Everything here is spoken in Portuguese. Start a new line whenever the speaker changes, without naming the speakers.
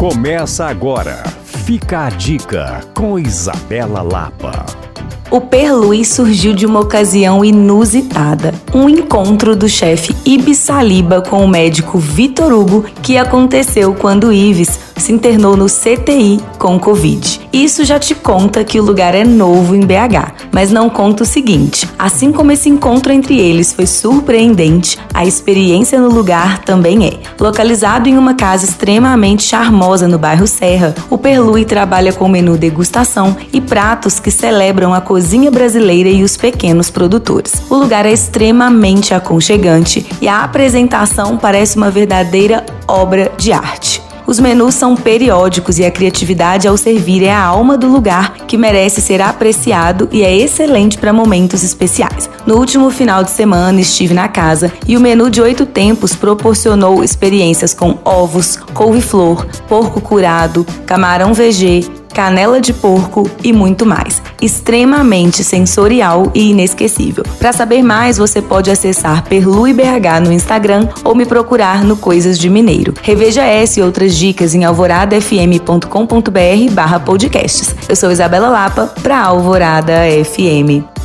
Começa agora. Fica a dica com Isabela Lapa.
O Perlui surgiu de uma ocasião inusitada. Um encontro do chefe Ibis Saliba com o médico Vitor Hugo que aconteceu quando Ives se internou no CTI com Covid. Isso já te conta que o lugar é novo em BH, mas não conta o seguinte: assim como esse encontro entre eles foi surpreendente, a experiência no lugar também é. Localizado em uma casa extremamente charmosa no bairro Serra, o Perlui trabalha com menu degustação e pratos que celebram a cozinha brasileira e os pequenos produtores. O lugar é extremamente aconchegante e a apresentação parece uma verdadeira obra de arte. Os menus são periódicos e a criatividade ao servir é a alma do lugar que merece ser apreciado e é excelente para momentos especiais. No último final de semana estive na casa e o menu de oito tempos proporcionou experiências com ovos, couve-flor, porco curado, camarão VG, canela de porco e muito mais. Extremamente sensorial e inesquecível. Para saber mais, você pode acessar Perlu BH no Instagram ou me procurar no Coisas de Mineiro. Reveja essa e outras dicas em alvoradafm.com.br barra podcasts. Eu sou Isabela Lapa para Alvorada FM.